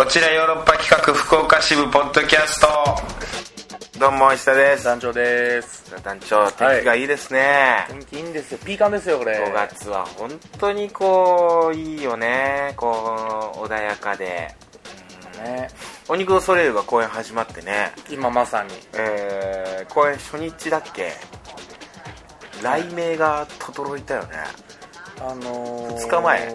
こちらヨーロッパ企画福岡支部ポッドキャスト。どうも石田です。団長です。団長天気がいいですね、天気いいんですよ。ピーカンですよこれ。5月は本当にこういいよね。こう穏やかで。ね。お肉のソレイユが公演始まってね。今まさに。えー、公演初日だっけ？雷鳴が轟いたよね。あのー、二日前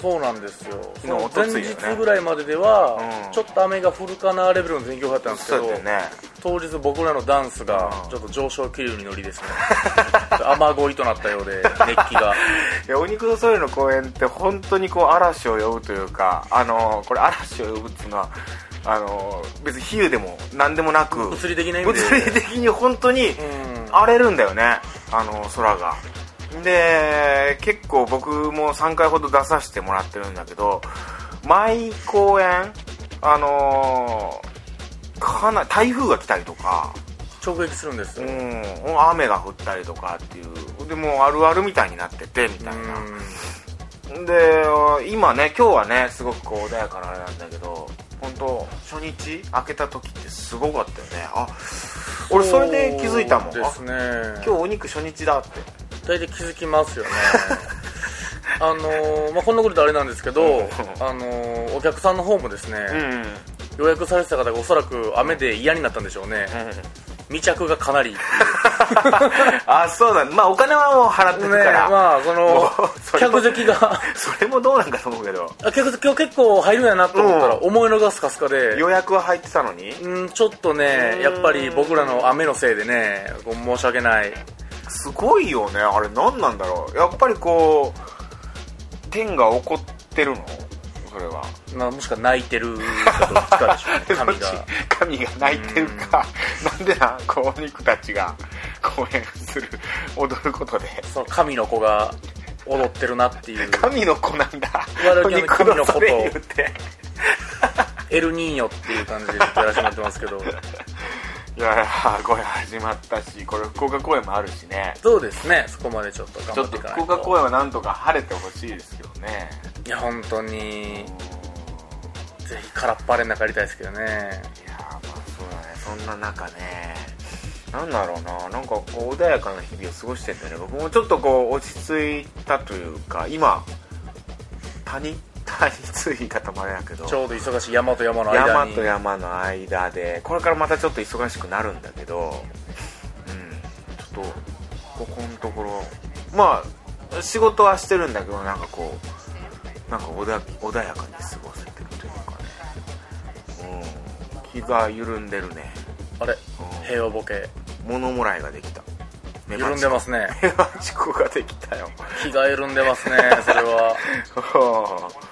そうなんですよ。昨日前日ぐらいまででは、うん。ちょっと雨が降るかなレベルの天気予報だったんですけどね。当日僕らのダンスがうん。ちょっと上昇気流に乗りですね。雨乞いとなったようで熱気が。いやお肉のソレイユの公演って本当にこう嵐を呼ぶというかあのこれ嵐を呼ぶっていうのはあの別に比喩でも何でもなく物理的な意味で。物理的に本当にうん。荒れるんだよねあの空がで結構僕も3回ほど出させてもらってるんだけど毎公演あのかな台風が来たりとか直撃するんですうよ、ん雨が降ったりとかっていうでもうあるあるみたいになっててみたいな。で今ね今日はねすごくこう穏やかなあれなんだけど本当初日開けた時ってすごかったよね。あ俺それで気づいたもん。ですね。あ今日お肉初日だって大体気づきますよね。あのーまあ、こんなことであれなんですけど、うん。あのーお客さんの方もですね、うん。予約されてた方がおそらく雨で嫌になったんでしょうね、未着がかなり あそうだ。まあお金はもう払ってねるから、まあその客席が。それもどうなんかと思うけど。あ客席今日結構入るんやなと思ったらうん。思いのがスカスカで。予約は入ってたのに？うんちょっとねやっぱり僕らの雨のせいでね申し訳ないすごいよね。あれ何なんだろう。やっぱりこう天が怒ってるの？それは。まあもしくは泣いてるかどっちかでしょうね。神が。神が泣いてるか。なんでなこうお肉たちが公演する踊ることで。その神の子が踊ってるなっていう。神の子なんだ。我々の神の子とエルニーニョっていう感じでやらせてもらってますけどいやいやこれ始まったしこれ福岡公演もあるしね。そうですね。そこまでちょっと頑ちょっと張っていかないと。福岡公演はなんとか晴れてほしいですけどね。いや本当に。ぜひ空っ晴れの中やりたいですけどね。いやまあそうだね。そんな中ね。なんだろうな。なんかこう穏やかな日々を過ごしててね。僕もちょっとこう落ち着いたというか今谷谷つい言い方もあれだけど。ちょうど忙しい山と山の間に。山と山の間でこれからまたちょっと忙しくなるんだけどうんちょっとここのところまあ仕事はしてるんだけどなんかこうなんか穏や穏やかに過ごせてるというかね。うん。気が緩んでるね。あれうん。平和ボケ。物もらいができた。緩んでますね。メバチ。コができたよ。気が緩んでますねそれは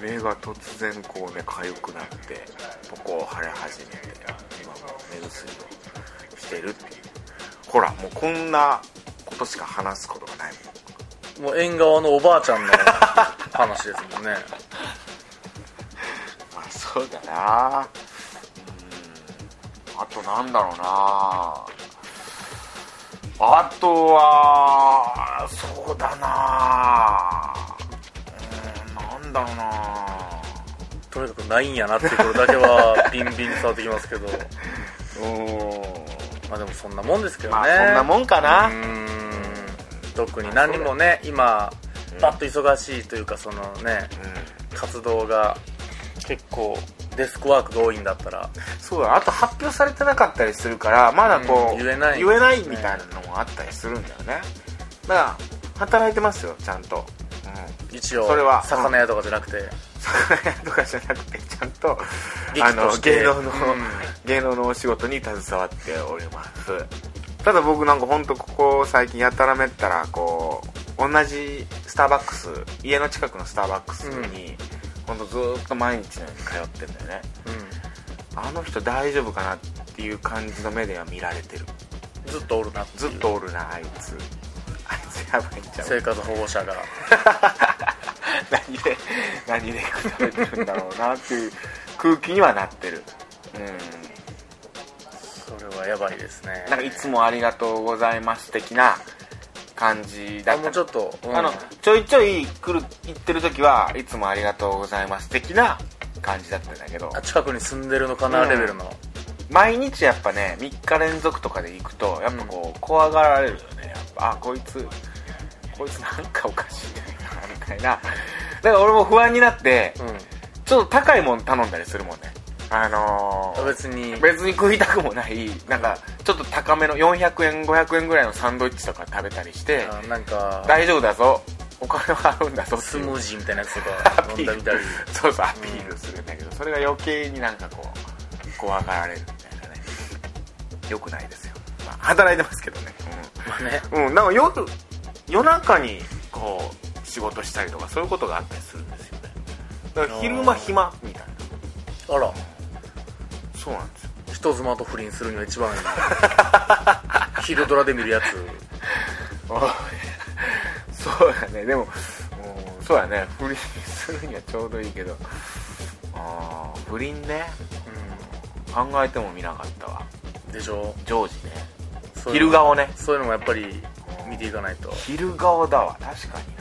目が突然こうね痒くなってここを腫れ始めて今も目薬をしてるっていう。ほらもうこんなことしか話すことがないもん。もう縁側のおばあちゃんの話ですもんね。まあそうだな。うん。あとなんだろうな。あとはそうだな。うんなんだろうなとにかくないんやなっていうことだけは ビンビン伝わってきますけど。うん。まあでもそんなもんですけどね。まあそんなもんかな。ん。特に何もね今バッと忙しいというかそのねうん。活動が結構デスクワークが多いんだったら。そうだ。あと発表されてなかったりするからまだこう、うん言えない言えないみたいなのもあったりするんだよね。だから働いてますよちゃんと、うん、一応それは。魚屋とかじゃなくて魚屋とかじゃなくてちゃんと劇あの芸能の、うん。芸能のお仕事に携わっております。ただ僕なんか本当ここ最近やたらめったらこう同じスターバックス家の近くのスターバックスに、本当ずーっと毎日のように通ってんだよね。あの人大丈夫かなっていう感じの目では見られてる。うんずっとおるなずっとおるなあいつ。あいつやばいんちゃう。生活保護者が 何で 何で食われてるんだろうなっていう空気にはなってる。うん。それはやばいですね。なんかいつもありがとうございます的な感じだあった。もうちょっと、うん。あのちょいちょい来る行ってる時はいつもありがとうございます的な感じだったんだけど。あ近くに住んでるのかなレベルの、毎日やっぱね3日連続とかで行くとやっぱこう怖がられるよね。やっぱあこいつこいつなんかおかしいんじゃないかなみたいな。だから俺も不安になってうん。ちょっと高いもん頼んだりするもんね。あのー別に。別に食いたくもない。なんかちょっと高めの400円500円ぐらいのサンドイッチとか食べたりしてあなんか大丈夫だぞ。お金は払うんだぞスムージーみたいなやつとか飲んだみたり。そうそうアピールするんだけど、それが余計になんかこう怖がられるみたいなね。よくないですよ、まあ、働いてますけどね。まあね。うん、うん、なんか夜夜中にこう仕事したりとかそういうことがあったりするんですよね。だから昼間暇みたいな。あら。そうなんですよ。人妻と不倫するには一番いい。昼ドラで見るやつ。そうだね。でもうんそうだね。不倫するにはちょうどいいけど。ああ不倫ね。考えてもみなかったわ。うんでしょ？ジョージね。昼顔ね。そういうのもやっぱり見ていかないと。昼顔だわ。確かに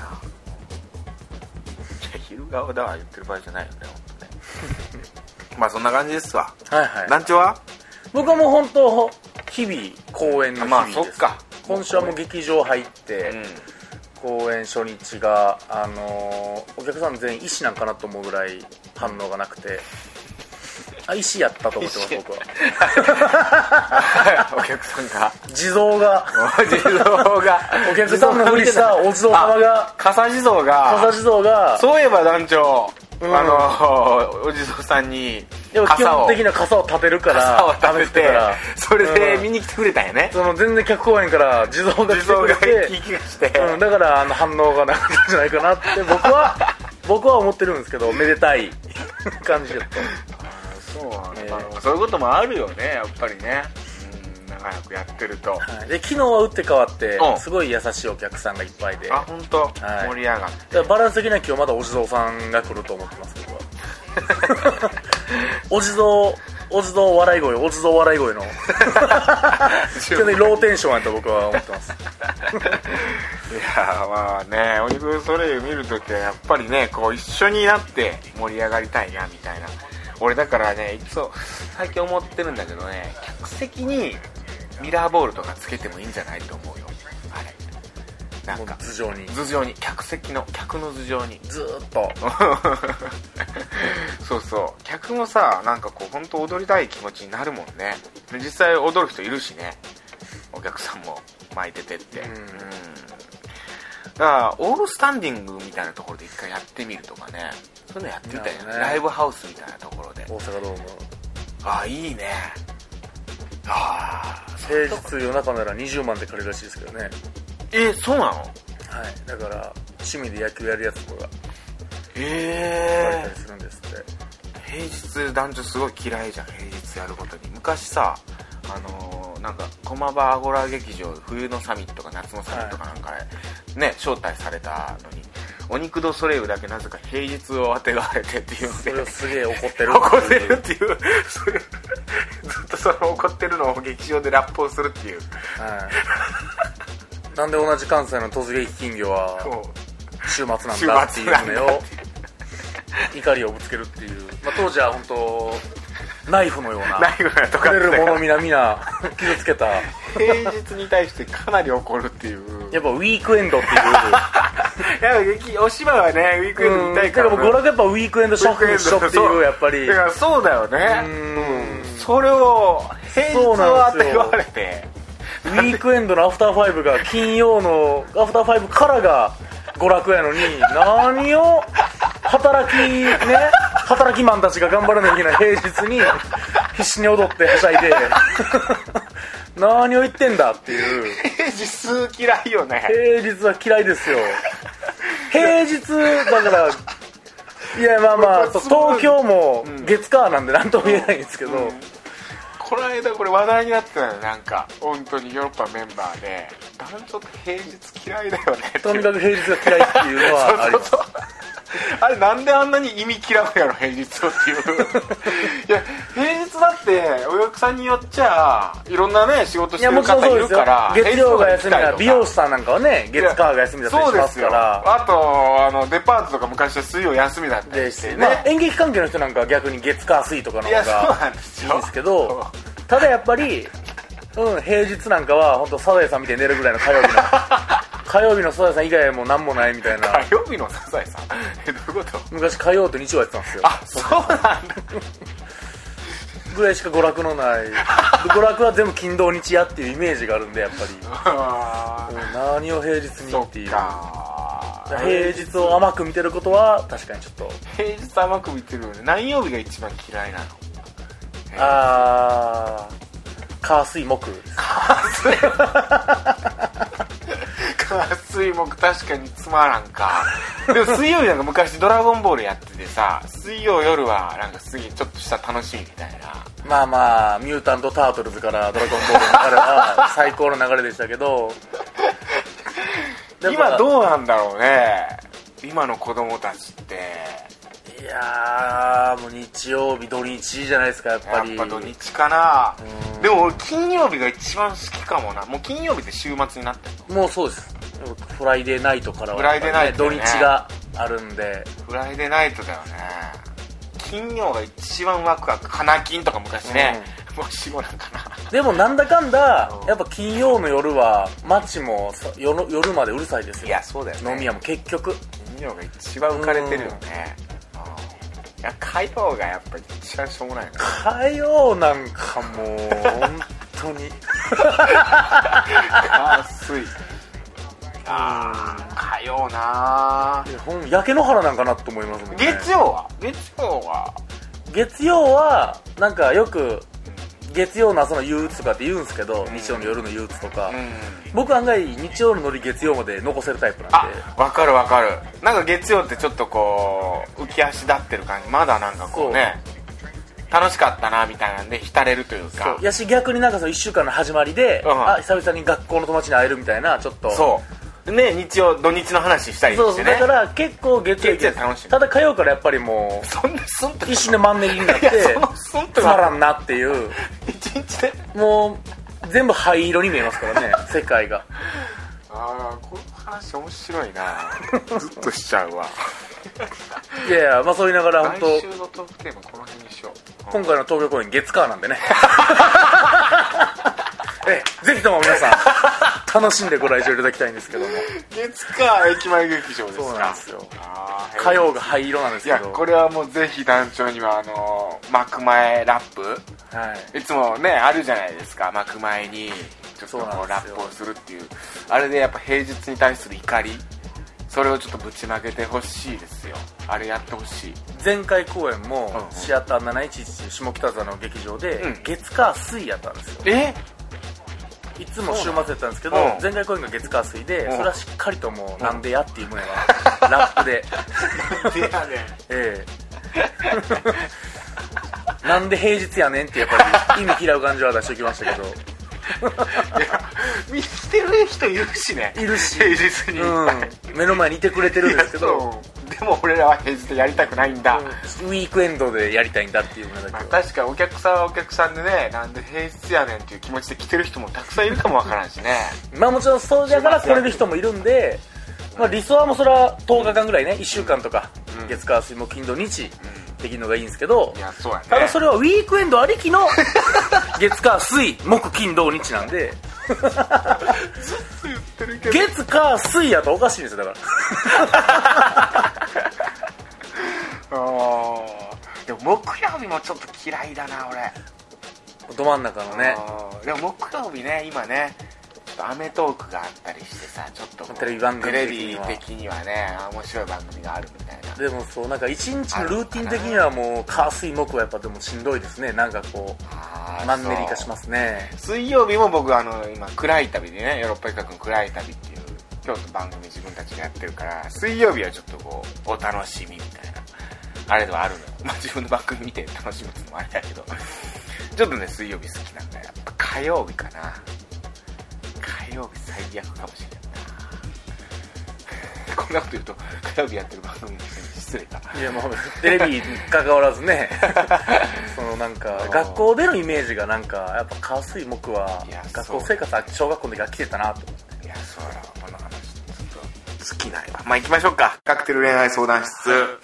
ないや昼顔だわ言ってる場合じゃないよね本当ね。まあそんな感じですわ。はいはい。団長は？僕はもう本当日々公演の日まあ々です、そっか。今週はもう劇場入って、うん。公演初日が、あのーお客さん全員医師なんかなと思うぐらい反応がなくてあ医師やったと思ってます僕は。お客さんが。地蔵が。地蔵が。お客さんのふりしたお地蔵様が。笠地蔵が。笠地蔵が。そういえば団長、うん。あのお地蔵さんにでも基本的には傘を立てるか傘をら食べてから。それでうん。見に来てくれたんやね、その全然客公演から地蔵が来て地蔵がくれて聞きがして、うん、だからあの反応がなかったんじゃないかなって僕は僕は思ってるんですけどめでたい感じだったそうなん。だ、えーそういうこともあるよねやっぱりね。うん長くやってると。はい。で昨日は打って変わってうん。すごい優しいお客さんがいっぱいで。あ本当、はい。盛り上がって。バランス的には今日まだお地蔵さんが来ると思ってます僕は。お地蔵お地蔵笑い声お地蔵笑い声の。基本的にローテンションやと僕は思ってます。いやまあねお肉ソレイユ見るときはやっぱりねこう一緒になって盛り上がりたいなみたいな俺だからねいつも最近思ってるんだけどね客席にミラーボールとかつけてもいいんじゃないと思うよ。あれ。なんか頭上に。頭上に。客席の客の頭上に。ずーっと。そうそう。客もさなんかこう本当踊りたい気持ちになるもんね。実際踊る人いるしね。お客さんも巻いててって。うんだからオールスタンディングみたいなところで一回やってみるとかね。そういうのやってみたいな、ね。ライブハウスみたいなところで。大阪ドーム。ああいいね。ああ平日夜中なら20万で借りるらしいですけどね。えそうなの？はい。だから趣味で野球やるやつとかが。借りえたりするんですって、平日男女すごい嫌いじゃん。平日やることに。昔さあのーなんか駒場アゴラ劇場冬のサミットか夏のサミットかなんかで、ね招待されたのにお肉ドソレイユだけなぜか平日をあてがわれてっていうのでそれをすげえ怒ってる怒ってるっていう。そ れずっとその怒ってるのを劇場でラップをするっていう。はい。なんで同じ関西の突撃金魚はも週末なんだっていう週末なんだ夢を怒りをぶつけるっていう、まあ、当時は本当ナイフのような。うナイフがとか。触れるもの皆々 傷つけた。や平日に対してかなり怒るっていう。っぱウィークエンドっていう。やっぱ劇お芝居はねウィークエンド見たいから。だからもう娯楽やっぱウィークエンドショックしょっていうやっぱり。だからそうだよね。うん。それを平日はって言われて。ウィークエンドのアフターファイブが金曜のアフターファイブからが娯楽やのに何を働きね働きマンたちが頑張らなきゃいけない平日に必死に踊ってはしゃいで 何を言ってんだっていう。平日嫌いよね。平日は嫌いですよ。平日だからいやまあまあ東京も月火なんで何とも言えないんですけど、この間これ話題になってたよなんか。本当にヨーロッパメンバーで。男女って平日嫌いだよねとにかく平日が嫌いっていうのはあります。そうそうそうあれなんであんなに意味嫌うやろ平日をっていう。いや平日だっってお客さんによっちゃいろんなね仕事してる方いるそうですよ。から月曜が休みだ美容師さんなんかはね月火が休みだったりしますから。あとあのデパートとか昔は水曜休みだったりでしてね、まあ、演劇関係の人なんかは逆に月火水とかの方がなんですよ。いいんですけどただやっぱり、うん、平日なんかは本当サザエさん見て寝るぐらいの火曜日の火曜日のサザエさん以外はもう何もないみたいな。火曜日のサザエさん？えどういうこと？昔火曜と日曜やってたんですよ。あそうなんだ。ぐらいしか娯楽のない。娯楽は全部金土日やっていうイメージがあるんでやっぱり。何を平日にそっていう。平日を甘く見てることは確かにちょっと。平日甘く見てるよね。何曜日が一番嫌いなの？あー。火水木です火水木確かにつまらんか。でも水曜日なんか昔ドラゴンボールやっててさ水曜夜はなんかすげえちょっとした楽しみみたいな。まあまあミュータント・タートルズからドラゴンボールの流れは最高の流れでしたけど。今うどうなんだろうね。今の子供たちっていやーもう日曜日土日じゃないですかやっぱり。やっぱ土日かな。うん。でも俺金曜日が一番好きかもな。もう金曜日って週末になってるもうそうです。フライデーナイトからはフライデーナイト土ね。日があるんで。フライデーナイトだよね。金曜が一番ワクワク。花金とか昔ね、もう死後なんかな。でもなんだかんだうん。やっぱ金曜の夜は街もさ夜夜までうるさいですよ。いやそうだよね。飲み屋も結局。金曜が一番浮かれてるよね。うんいや火曜がやっぱり一番しょうもないな。火曜なんかもう本当に。火水あー火曜なほん。焼け野原なんかなと思いますもんね。月曜は？月曜は？月曜はなんかよく月曜の朝の憂鬱とかって言うんですけど、日曜の夜の憂鬱とか、うん。僕案外日曜のノリ月曜まで残せるタイプなんあでわかるわかる。なんか月曜ってちょっとこう浮き足立ってる感じ。まだなんかこうね楽しかったなみたいなんで浸れるというそかうやし逆になんかその1週間の始まりで、うん。あ久々に学校の友達に会えるみたいなちょっと。そうね日曜土日の話したりしてね。そうだから結構月曜月曜楽しいただ火曜からやっぱりもそんなスンとう一瞬でマンネリになってそのつまらんなっていう。一日で？もう全部灰色に見えますからね 世界が。ああこの話面白いな。ずっとしちゃうわ。いやいやまあそう言いながら本当来週のトークテーマこの辺にしよう。今回の東京公演月火なんでね。ええぜひとも皆さん楽しんでご来場いただきたいんですけども。月か駅前劇場ですか？そうなんですよ。火曜が灰色なんですいやけどこれはもうぜひ団長にはあの幕前ラップ？はい。いつもねあるじゃないですか。幕前にちょっとラップをするっていう。あれでやっぱ平日に対する怒り。それをちょっとぶちまけてほしいですよ。あれやってほしい。前回公演もシアター711下北沢の劇場でうん。月火水やったんですよ。え？いつも週末やったんですけどうん。前回公演が月火水でうん。それはしっかりともうなんでやっていう旨がラップで。でやねん。ええ。なんで平日やねんってやっぱり意味嫌う感じは出しておきましたけど。見てる人いるしね。いるし。平日に、うん。目の前にいてくれてるんですけどでも俺らは平日でやりたくないんだ、ウィークエンドでやりたいんだっていう旨だけまあ、は確かにお客さんはお客さんでねなんで平日やねんっていう気持ちで来てる人もたくさんいるかもわからんしね。まあもちろんそうじゃから来れる人もいるんで、まあ、理想はもうそれは10日間ぐらいね。1週間とか、うん。月火水木金土日できるのがいいんですけど、いやそうやね。ただそれはウィークエンドありきの月火水木金土日なんで言ってるけど。月火水やとおかしいんですよだから。でも木曜日もちょっと嫌いだな俺。ど真ん中のね。でも木曜日ね今ねとアメトークがあったりしてさちょっとこうテレビ番組的には。ビ的にはねあ面白い番組があるみたいな。でもそうなんか一日のルーティン的にはもう火水木はやっぱでもしんどいですね。なんかこうマンネリ化しますね。水曜日も僕あの今暗い旅でねヨーロッパ企画の暗い旅っていう京都番組自分たちがやってるから水曜日はちょっとこうお楽しみみたいな。あれではあるのよ、まあ、自分の番組見て楽しむってのもあれだけど。ちょっとね水曜日好きなんだよ。やっぱ火曜日かな火曜日最悪かもしれないな。こんなこと言うと火曜日やってる番組に失礼かいやもうテレビに関わらずね。そのなんかうん学校でのイメージがなんかやっぱ火水木は学校生活は小学校の時は来てたなと思って。いやそうやこの話ちょっと尽きないわまあ行きましょうか。カクテル恋愛相談室。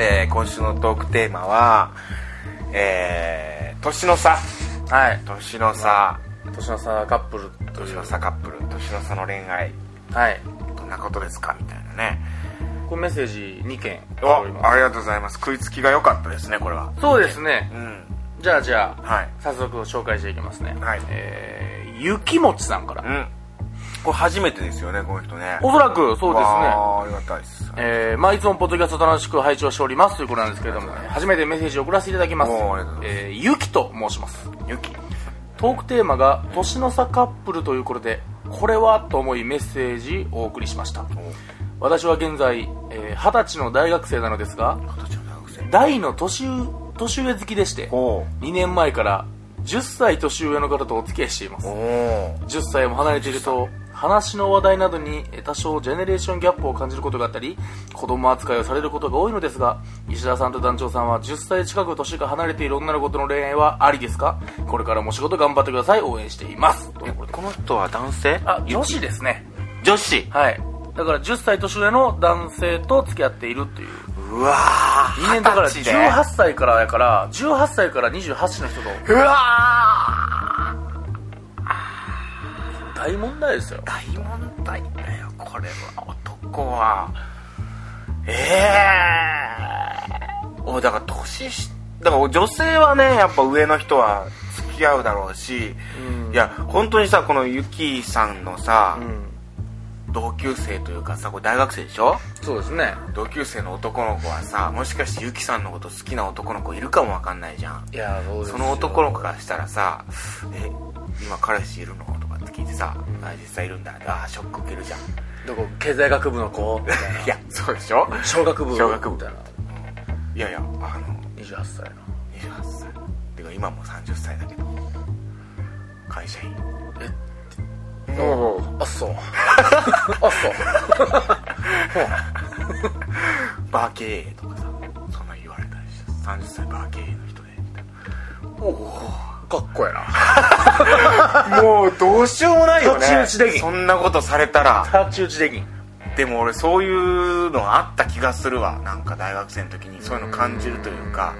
えー、今週のトークテーマはえー、年の差。はい。年の差年の差カップルという。年の差カップル年の差の恋愛。はい。どんなことですか？みたいなね。これメッセージ2件。おありがとうございます。食いつきが良かったですねこれは。そうですね。うん。じゃあじゃあはい。早速紹介していきますね。はい。えー、ゆきもちさんから。うん。これ初めてですよねこの人ね。おそらくそうですね。ありがたいです。えーまあ、いつもポッドキャスト楽しく拝聴しておりますということなんですけれども、初めてメッセージを送らせていただきます。おーありがとうございます。えーゆきと申します。ゆきトークテーマが年の差カップルということでこれはと思いメッセージをお送りしました。私は現在えー二十、歳の大学生なのですが大の年上年上好きでしてお2年前から10歳年上の方とお付き合いしています。おお10歳も離れていると話の話題などにえ多少ジェネレーションギャップを感じることがあったり子供扱いをされることが多いのですが石田さんと団長さんは10歳近く年が離れている女の子との恋愛はありですか？これからも仕事頑張ってください。応援しています。この人は男性？あ女子ですね。女子？はい。だから10歳年上の男性と付き合っているっていう。うわー2年だから二十歳で18歳からやから18歳から28歳の人とうわ大問題ですよ。ー大問題だよこれは男は。ええー、おだから年しだから女性はねやっぱ上の人は付き合うだろうし、うん。いや本当にさこのゆきさんのさ、うん。同級生というかさこれ大学生でしょ？そうですね。同級生の男の子はさもしかしてゆきさんのこと好きな男の子いるかもわかんないじゃん。いやそうですよその男の子からしたらさ「え今彼氏いるの?」聞いてさ「あ実際いるんだ」ああショック受けるじゃん。どこ経済学部の子？みたいな。いやそうでしょ？小学部？小学部。みたいな。いやいやあの28歳の。28歳。てか今も30歳だけど。会社員。おあそう。あそう。バー経営とかさそんなん言われたりして30歳バー経営の人でおおかっこええな。もうどうしようもないよね。太刀打ちできん。そんなことされたら。太刀打ちできん。でも俺そういうのあった気がするわ。なんか大学生の時に。そういうの感じるというか。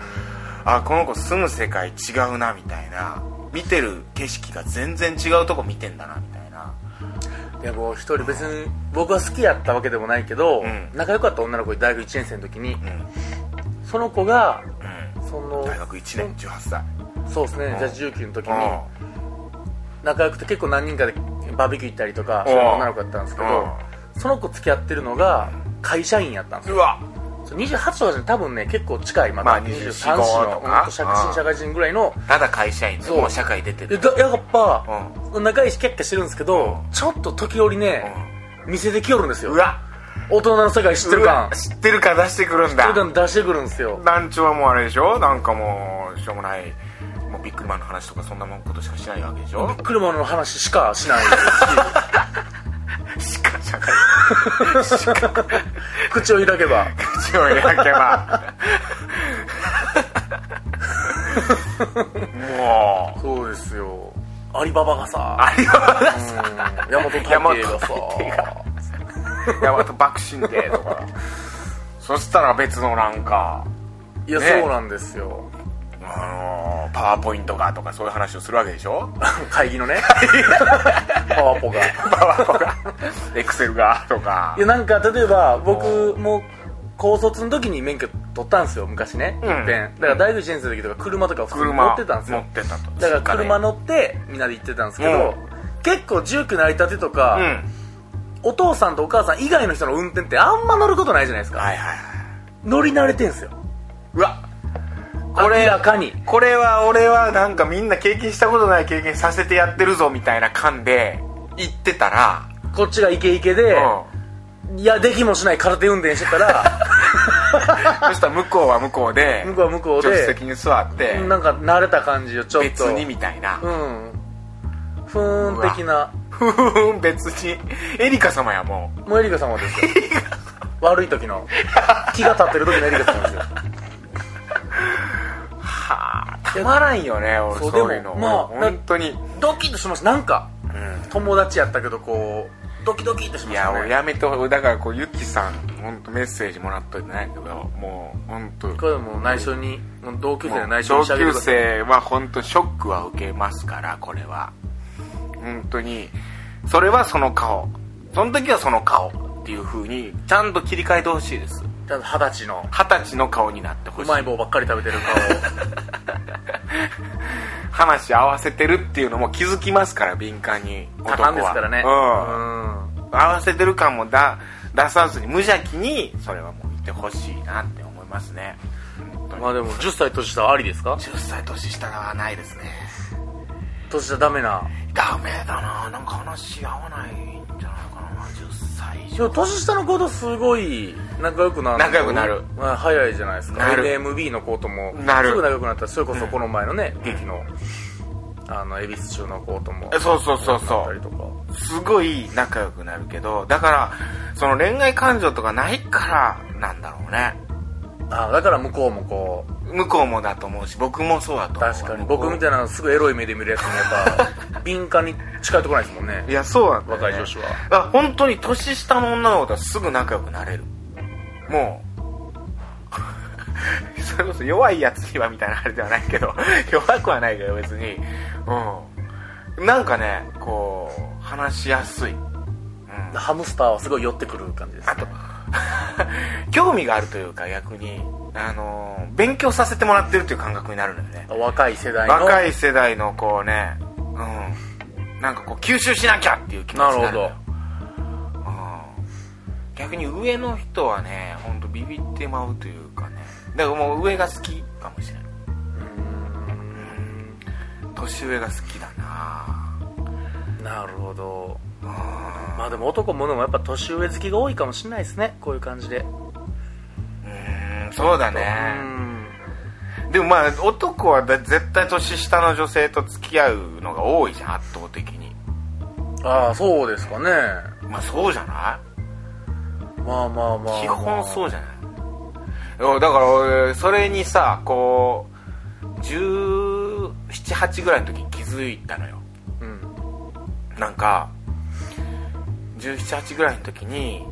あこの子住む世界違うなみたいな。見てる景色が全然違うとこ見てんだなみたいな。いやもう一人別に僕は好きやったわけでもないけど、うん。仲良かった女の子に大学1年生の時にうん。その子がうん。その大学1年18歳そうですね。うん。じゃあ19の時に。うん。仲良くて結構何人かでバーベキュー行ったりとかうん。そういう女の子だったんですけどその子付き合ってるのが会社員やったんですよ。うわ。そう28とかじゃ多分ね結構近いままあだ23 24歳のうん。社会人ぐらいのただ会社員。でもう社会出てるやっぱう仲いいしキャッキャしてるんですけどうん。ちょっと時折ね見せてきよるんですよ。うわ。大人の世界知ってるう感わ知ってるか出してくるん知ってだる感出してくるんですよ。団長はもうあれでしょ？なんかもうしょうもないビックリマンの話とかそんなもんことしかしないわけでしょ？車の話しかしないしし口を開けば。口を開けば。もう。そうですよ。アリババがさ。ありがうん。大和がさ。大和爆心でとか。そしたら別のなんか。いや、ね。そうなんですよあのーパワーポイントがとかそういう話をするわけでしょ？会議のね。パワポが。パワポが。エクセルがとか。いやなんか例えば僕も高卒の時に免許取ったんですよ昔ね、うん。だから大学1年生の時とか車とか普通に車乗ってたんですよ。乗ってたと。だから車の乗ってみんなで行ってたんですけど、うん。結構住居成り立てとか、うん。お父さんとお母さん以外の人の運転ってあんま乗ることないじゃないですか、はいはいはい。乗り慣れてんすよ。うわこれ明らかに。これは俺はなんかみんな経験したことない経験させてやってるぞみたいな感で言ってたら、こっちがイケイケで、ういやできもしない空手運転してたらん、そしたら向こうは向こうで向こうは向こう助手で席に座ってなんか慣れた感じをちょっと。別にみたいな。うん。ふーん的な。ふふん別に。エリカ様やももうエリカ様ですよ。悪い時の。気が立ってる時のエリカ様ですようたまらんよね俺そうそういうの。まあ本当に。ドキッとしましたなんかうん。友達やったけどこうドキドキってしまいやしたね俺やめてだからこうゆきさん本当メッセージもらっといてないけどもう本当これもう内緒に同級生の内緒に同級生は本当ショックは受けますからこれは。本当に。それはその顔。その時はその顔っていう風にちゃんと切り替えてほしいです二十歳の二十歳の顔になってほしい。うまい棒ばっかり食べてる 話合わせてるっていうのも気づきますから敏感に。顔男は多感ですからね。うん。合わせてる感もだ出さずに無邪気にそれはもう言ってほしいなって思いますね。本当に。まあでも10歳年下はありですか？10歳年下はないですね。年下ダメな。ダメだな。なんか話合わない10歳以でも年下の子とすごい仲良くなる。仲良くなる。まあ、早いじゃないですか。なる。NMB の子とも。なる。すぐ仲良くなったらそれこそこの前のね、劇のあの恵比寿中の子ともえそうそうそうそう。すごい仲良くなるけどだからその恋愛感情とかないからなんだろうね。あだから向こうもこう向こうもだと思うし僕もそうだと思う。確かに。僕みたいなすぐエロい目で見るやつもやっぱ 敏感に近いところないですもんね。いやそうなんだよ、ね、若い女子は。あ本当に年下の女の子とはすぐ仲良くなれる。もう。それこそ弱いやつにはみたいなあれではないけど弱くはないけど別に。うん。なんかねこう話しやすい、うん、ハムスターはすごい寄ってくる感じですあと 興味があるというか逆にあのー勉強させてもらってるという感覚になるのよね。若い世代の。若い世代のこうねうん。なんかこう吸収しなきゃっていう気持ちになるのよ。うん。逆に上の人はね本当ビビってまうというかね。だからもう上が好きかもしれない。年上が好きだな。なるほど。うん。まあでも男ものもやっぱ年上好きが多いかもしれないですね。こういう感じでうんそうだうねん。でもまあ男はだ絶対年下の女性と付き合うのが多いじゃん圧倒的に。ああそうですかね。まあそうじゃない？まあまあまあ、基本そうじゃない？だから俺それにさこう1718ぐらいの時に気づいたのよ。うん。なんか1718ぐらいの時に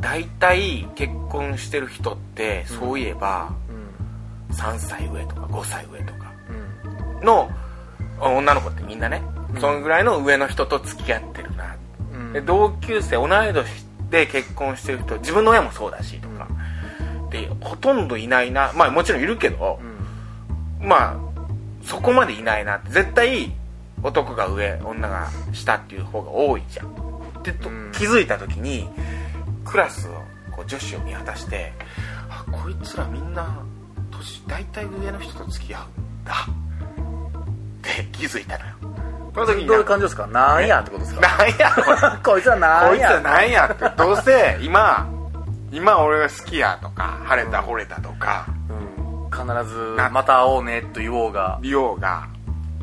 大体結婚してる人ってそういえばうん。3歳上とか5歳上とかうん。の女の子ってみんなね、うん。そのぐらいの上の人と付き合ってるな、うん。で同級生同い年で結婚してる人自分の親もそうだしとか、でほとんどいないな。まあもちろんいるけどう、ん。まあそこまでいないな絶対男が上女が下っていう方が多いじゃん。ってとうん。気づいた時にクラスをこう女子を見渡してあこいつらみんな年大体上の人と付き合うんだって気づいたのよ。その時にどういう感じですか？なんやってことですか？なんや？こいつはなんや？こいつはなんやって？どうせ今今俺が好きやとか晴れた惚れたとかうん。必ずなまた会おうねと言おうが。リオが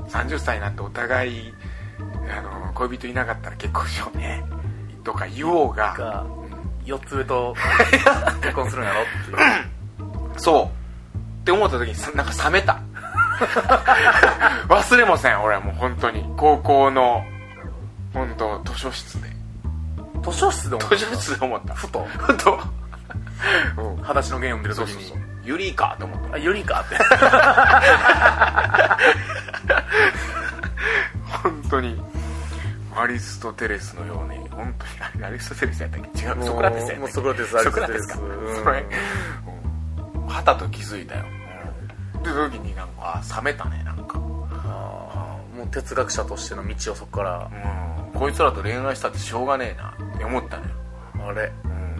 30歳になってお互いあの恋人いなかったら結婚しようねとか言おうがが4つ上と 結婚するんやろ？っていうそう。って思った時にさなんか冷めた。忘れもせん俺はもう本当に。高校の本当図書室で。図書室で思った？図書室で思った。ふと？本当 うん。裸足の弦読んでる時に。そうそうそう。ユリかと思った。あユリかって。本当にアリストテレスのように本当にアリストテレスやったっけ？違うソクラテスやったっけ？ソクラテスソクラテスか。うん。それうんはたと気づいたよ、うん、で時になんかあ冷めたねなんか、もう哲学者としての道をそこから。うん、こいつらと恋愛したってしょうがねえなって思ったのよ、あれ。うん、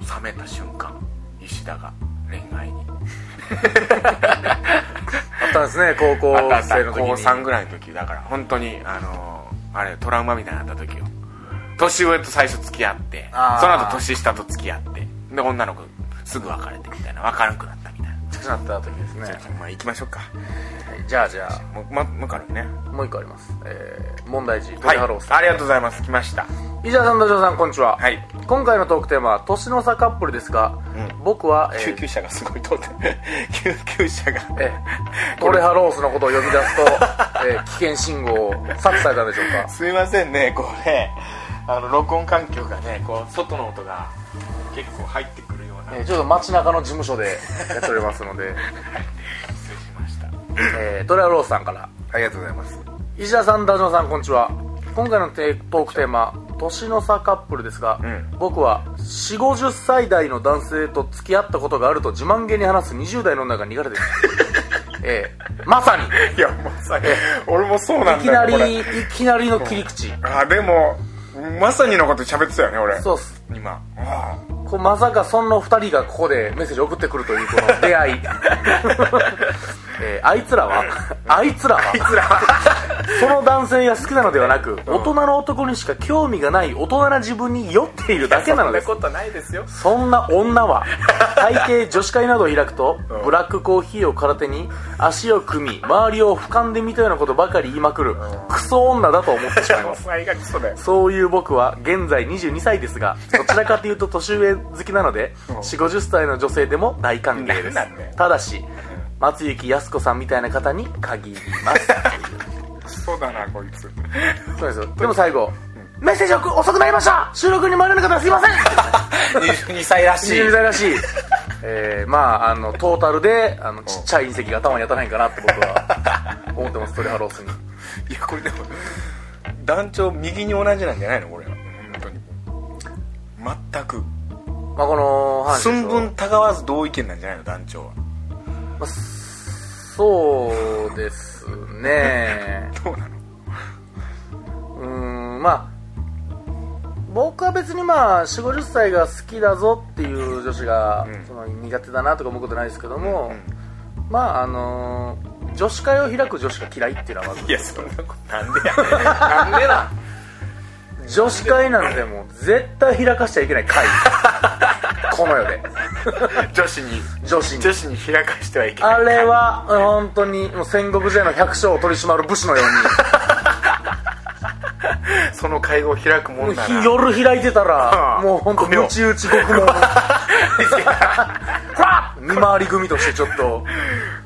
冷めた瞬間石田が恋愛に。あったんですね 高校生の時に。高3ぐらいの時だから。本当にあのーあれトラウマみたいになった時よ。年上と最初付き合って。その後年下と付き合って。で女の子すぐ別れてみたいな。分からんくなってなった時ですね。まあ行きましょうか。じゃあじゃあもう,、ま、もう一個あるね。もう一個あります、えー、問題児トはい。リハローさん、ありがとうございます。来ました。石田さん、ダジョウさん、こんにちは。はい。今回のトークテーマは、年の差カップルですが、うん。僕は、えー救急車がすごい通って 救急車が。えートレハロースのことを呼び出すと、えー危険信号を察知されたんでしょうか？すいませんねこれ。あの録音環境がねこう外の音が結構入ってくるえーちょっと街中の事務所でやっておりますので、失礼しました。えートレハロースさんから、ありがとうございます。石田さん、ダジョウさん、こんにちは。今回のテトークテーマ、年の差カップルですが、ん。僕は4、50歳代の男性と付き合ったことがあると自慢げに話す20代の女が苦手です。えーまさに、いやまさに。俺もそうなんだいきなり、いきなりの切り口。あでもまさにのこと喋ってたよね俺。そうっす。今。あこうまさかその二人がここでメッセージ送ってくるというこの出会い。えーあいつらは、あいつらは、あいつらその男性が好きなのではなく、大人の男にしか興味がない大人な自分に酔っているだけなのですそんな。ことないですよそんな女は、大抵女子会などを開くとうん、ブラックコーヒーを空手に、足を組み、周りを俯瞰で見たようなことばかり言いまくる、クソ女だと思ってしまいます。そういう僕は現在22歳ですが、どちらかというと年上好きなので、うん4、50歳の女性でも大歓迎です。ただし、松雪靖子さんみたいな方に限ります。クソだなこいつ。そうですよ。でも最後、メッセージ遅くなりました。収録に参れなかったらすいません。22歳らしい。22歳らしい。えー、まあ、あの、トータルで、あの、ちっちゃい隕石が頭に当たらないんかなって僕は思ってます、トリハロースに。いやこれでも団長右に同じなんじゃないのこれ。は本当に。全く。まあ、この寸分たがわず同意見なんじゃないの団長は。まあそうですね。どうなの？うーんまあ僕は別にまあ4 5 0歳が好きだぞっていう女子が、うん。その苦手だなとか思うことないですけども、うんまああのー女子会を開く女子が嫌いっていうのはまず。いやそんなことなんでやなんでな 女子会なんてもう絶対開かしちゃいけない会 この世で。女子に。女子に。女子に開かしてはいけない。あれは本当にもう戦国時代の百姓を取り締まる武士のよ その会合を開くもうにんなら。夜開いてたらああもう本当ごめん。ムチ打ち獄門 見回り組としてちょっと。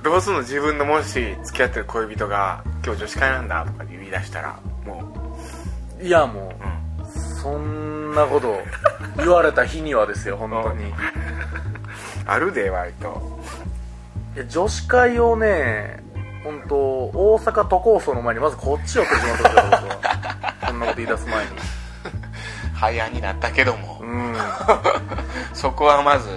どうすんの？自分のもし付き合ってる恋人が今日女子会なんだとか言い出したらもいやもう、うん、うそんなこと言われた日にはですよ本当に。い あるで割と。や女子会をね本当大阪都構想の前にまずこっちを取り締まってくれ僕はそんなこと言い出す前に。早になったけども、うん。そこはまず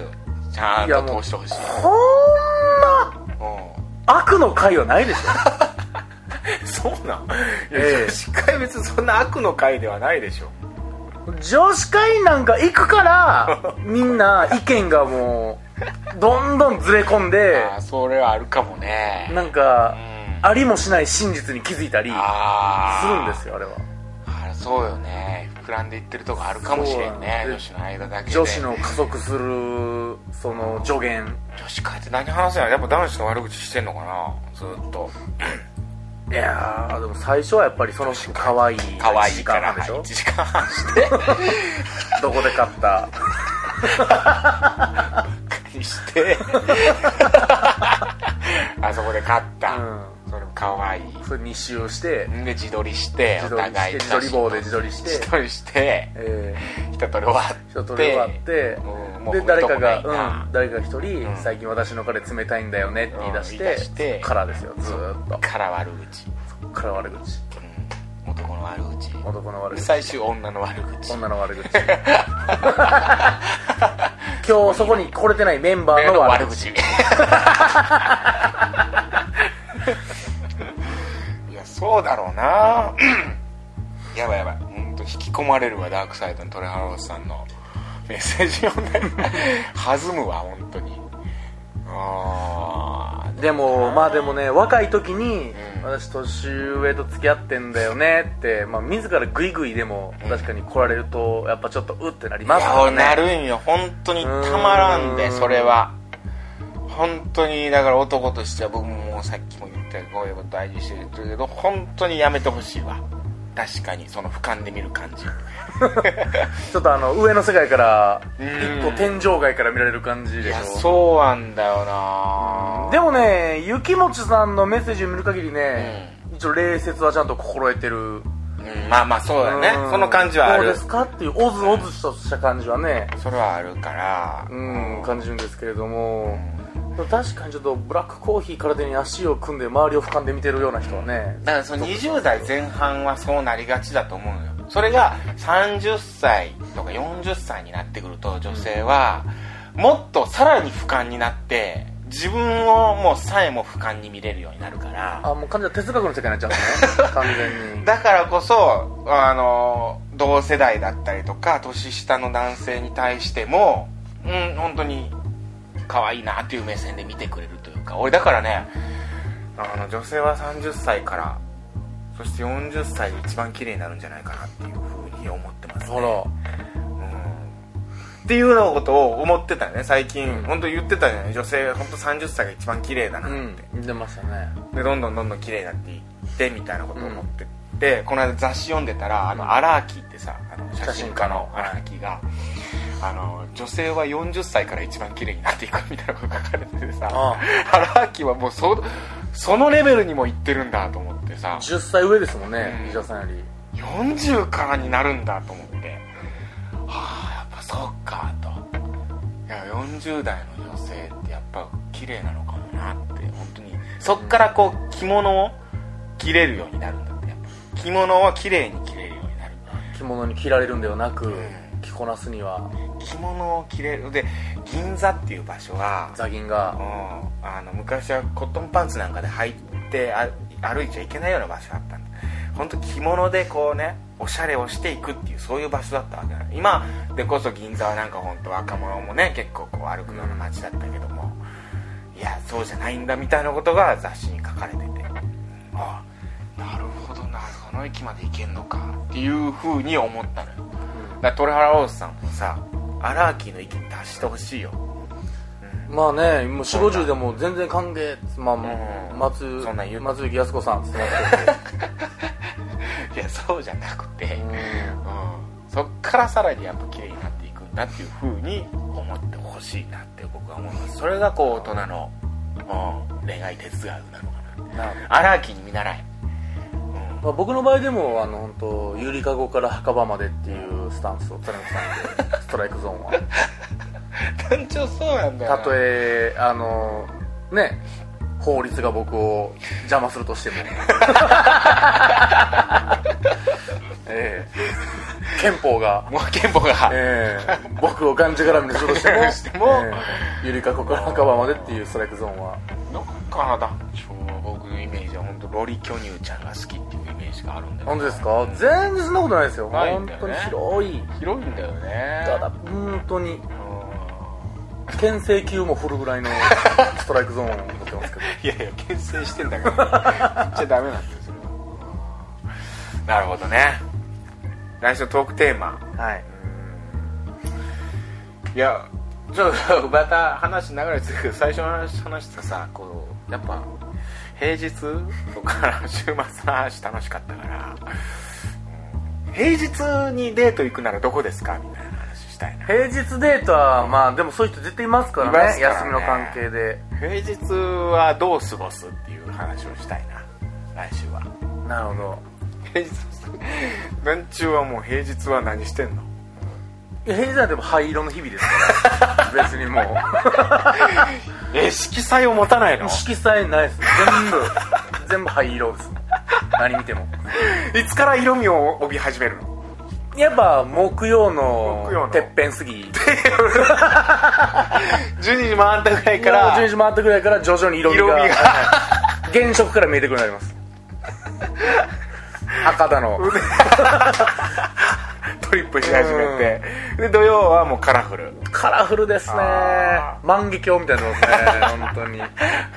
ちゃんと通してほしい。こんなう悪の会はないでしん そうなん、ええ。女子会別にそんな悪の会ではないでしょょ女子会なんか行くから みんな意見がもうどんどんずれ込んでああそれはあるかもね。なんかうん。ありもしない真実に気づいたりあするんですよあれは。あれそうよね。膨らんでいってるとこあるかもしれんねそう女子の間だけで。女子の加速するその助言。女子会って何話すんややっぱ男子の悪口してんのかなずっといやーでも最初はやっぱりその子可愛い可愛1時いからでしょ？1 時間半して。どこで買った？にして？あそこで買った、うん。それも可愛い。それ2周して。んで自撮りして自撮り自撮り棒で自撮りして。自撮りして。え一通り終わって。ー、一通り終わって。うんもうで誰かがうん誰かが一人、うん。最近私の彼冷たいんだよねって言い出して,、うん言い出して。からですよずーっと。から悪口、そっから悪口。うん、男の悪口。男の悪口。最終女の悪口。女の悪口。今日そこに来れてないメンバーの悪口。口 いやそうだろうな。やばいやばい。本当引き込まれるわダークサイドのトレハロースさんのメッセージ読んで弾むわ本当に。ああでもまあでもね若い時に、うん。私年上と付き合ってんだよねって、まあ、自らグイグイでもうん。確かに来られるとやっぱちょっとうってなりいますからねやなるんよ。本当にたまらんでうん。それは。本当にだから男としては僕もさっきも言ったこういうこと大事にしてるけど本当にやめてほしいわ確かにその俯瞰で見る感じ。ちょっとあの上の世界からうん。一個天井外から見られる感じいやでしょ？そうなんだよな。でもね雪もちさんのメッセージを見る限りね、一応礼節はちゃんと心得てる。うんまあまあそうだね。うん。その感じはある。どうですか？っていうオズオズとした感じはね。それはあるから。うん感じるんですけれども確かにちょっとブラックコーヒー体に足を組んで周りを俯瞰で見てるような人はねだからその20代前半はそうなりがちだと思うのよ。それが30歳とか40歳になってくると女性はもっとさらに俯瞰になって自分をもうさえも俯瞰に見れるようになるから。あもう完全に哲学の世界になっちゃうんね。完全に。だからこそあの同世代だったりとか年下の男性に対してもうん本当に可愛いなっていう目線で見てくれるというか俺だからねあの女性は30歳からそして40歳で一番綺麗になるんじゃないかなっていうふうに思ってますね。っていうようなことを思ってたよね最近、うん。本当言ってたじゃない女性本当30歳が一番綺麗だなって、ましたね。でどんどんどんどん綺麗になっていってみたいなことを思ってて、この間雑誌読んでたらあの荒木ってさあの写真家の。荒木があの女性は40歳から一番綺麗になっていくみたいなことが書かれててさあ荒木はもうそそのレベルにもいってるんだと思ってさ。10歳上ですもんねうん。石田さんより。40からになるんだと思って。はあやっぱそっかと。いや40代の女性ってやっぱ綺麗なのかもなって本当に。そっからこう着物を着れるようになるんだって。やっぱ着物を綺麗に着れるようになる。着物に着られるんではなく、ん。着こなすには。着物を着れる。で銀座っていう場所は座銀が。うんあの昔はコットンパンツなんかで履いてあ歩いちゃいけないような場所だったんだ。本当着物でこうねおしゃれをしていくっていうそういう場所だったわけなの今でこそ銀座はなんか本当若者もね結構こう歩くような街だったけども。いやそうじゃないんだみたいなことが雑誌に書かれてて。あなるほどなその駅まで行けんのか。っていうふうに思ったのよ。だから鳥原ロースさんもさ荒木の域に達してほしいよ。まあねもう4 5 0でも全然歓迎まあ、ん。松そんなん言う松雪靖子さんっつって いやそうじゃなくて、けど、うん、そっからさらにやっぱ綺麗になっていくんだっていうふうに思ってほしいなって僕は思います。それがこう大人の、うん、恋愛哲学なのかななるほど荒木に見習い、まあ、僕の場合でもあの本当ゆりかごから墓場までっていうスタンスを貫くさんでストライクゾーンは。団長そうなんだたとえあのね法律が僕を邪魔するとしても。ええ。憲法が。もう憲法が、ええ。僕をがんじがらみにするとしても しても。ええ。ゆりかごから墓場までっていうストライクゾーンは。どっから団長は僕のイメージは本当ロリ巨乳ちゃんが好きっていうイメージがあるんだよ本当ですか？全然そんなことないですよ。よね。本当に広い。広いんだよね。ただ本当に。うん。牽制球も振るぐらいの ストライクゾーンを持ってますけど。いやいや牽制してんだから 言っちゃダメなんだよそれは。なるほどね。来週のトークテーマ。はい。いやちょっと また話長いですけど最初の話話したさこうやっぱ平日とか週末の話楽しかったから、うん。平日にデート行くならどこですかみたいな話したいな。平日デートはまあでもそういう人絶対いますからねね。休みの関係で。平日はどう過ごすっていう話をしたいな。来週は。なるほど。平日何中はもう平日は何してんの？平日はでも灰色の日々ですから。別にもうえ色彩を持たないの？色彩ないです。全部。全部灰色です何見ても。いつから色味を帯び始めるの？やっぱ木曜の木曜の。てっぺん過ぎ。12時回ったぐらいから10時回ったぐらいから徐々に色味が色味が。はい。原色から見えてくるようになります。赤だの トリップし始めて。で土曜はもうカラフル。カラフルですね。あ万華鏡みたいになってますね 本当に。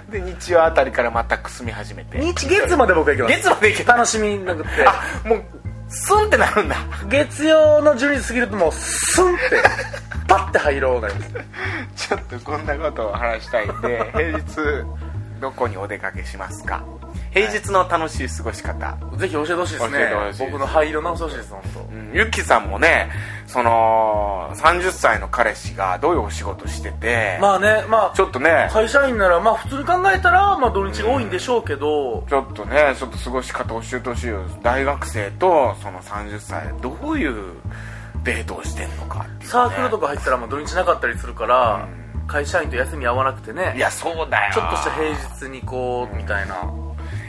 で日曜あたりからまたくすみ始めて。日月まで僕は行きます。月まで行けた楽しみなくて。あもうスンってなるんだ。月曜の12時過ぎるともうスンってパバッて入ろうなります。ちょっとこんなことを話したいんで平日どこにお出かけしますか？平日の楽しい過ごし方、ぜひ教えてほしいですね。僕の灰色直してほしいです。本当。うん、ゆきさんもねその30歳の彼氏がどういうお仕事してて、まあねまあちょっとね。会社員ならまあ普通に考えたらまあ土日が多いんでしょうけど、ちょっとねちょっと過ごし方教えてほしいよ。大学生とその30歳どういうデートをしてんのかサークルとか入ったらまあ土日なかったりするから、会社員と休み合わなくてね。いやそうだよ。ちょっとした平日にこうみたいな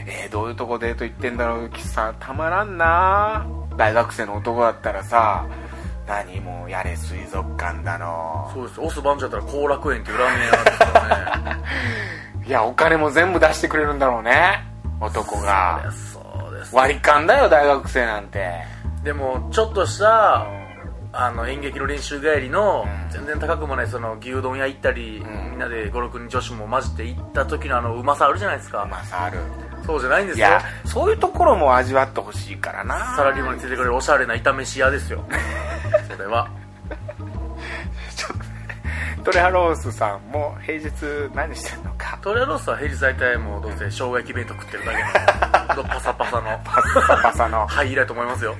えー、どういうとこデート行ってんだろうさん。たまらんな。大学生の男だったらさ何もうやれ水族館だの。そうです。オス番長だったら後楽園っていうラーメン屋ですからね。いやお金も全部出してくれるんだろうね。男が。そうです。割り勘だよ大学生なんて。でもちょっとしたあの演劇の練習帰りの、うん。全然高くもないその牛丼屋行ったり、ん。みんなで56人女子も混じって行った時のあのうまさあるじゃないですか、まあさあるそうじゃないんですよ。いやそういうところも味わってほしいからな。サラリーマンについてくれるおしゃれな炒めし屋ですよ。それは。トレハロースさんも平日何してんのか。トレアロースは平日大体もうどうせ生姜焼き弁当食ってるだけのパサパサの。パサパサの。灰色やと思いますよ。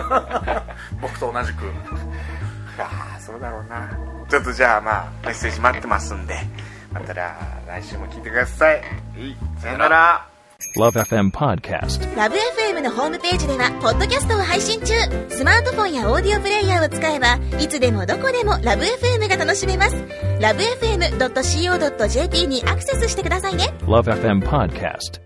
僕と同じく。ああそうだろうな。ちょっとじゃあまあメッセージ待ってますんで。またら来週も聞いてくださいさよなら Love FM Podcast. ラブ f m のホームページではポッドキャストを配信中スマートフォンやオーディオプレイヤーを使えばいつでもどこでもラブ f m が楽しめますラブ FM.co.jp にアクセスしてくださいね Love FM Podcast.